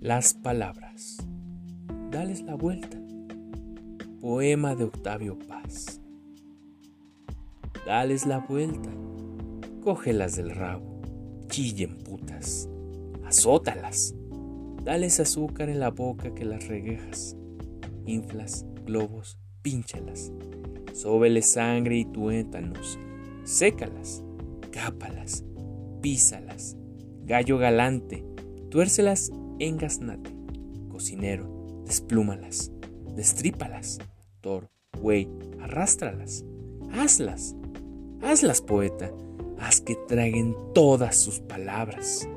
Las palabras. Dales la vuelta. Poema de Octavio Paz. Dales la vuelta. Cógelas del rabo. Chillen putas. Azótalas. Dales azúcar en la boca que las reguejas. Inflas, globos, pínchalas. Sóbeles sangre y tuétanos. Sécalas. Cápalas. Písalas. Gallo galante. Tuércelas engasnate. Cocinero, desplúmalas. Destrípalas. Toro, güey, arrástralas. Hazlas. Hazlas, poeta. Haz que traguen todas sus palabras.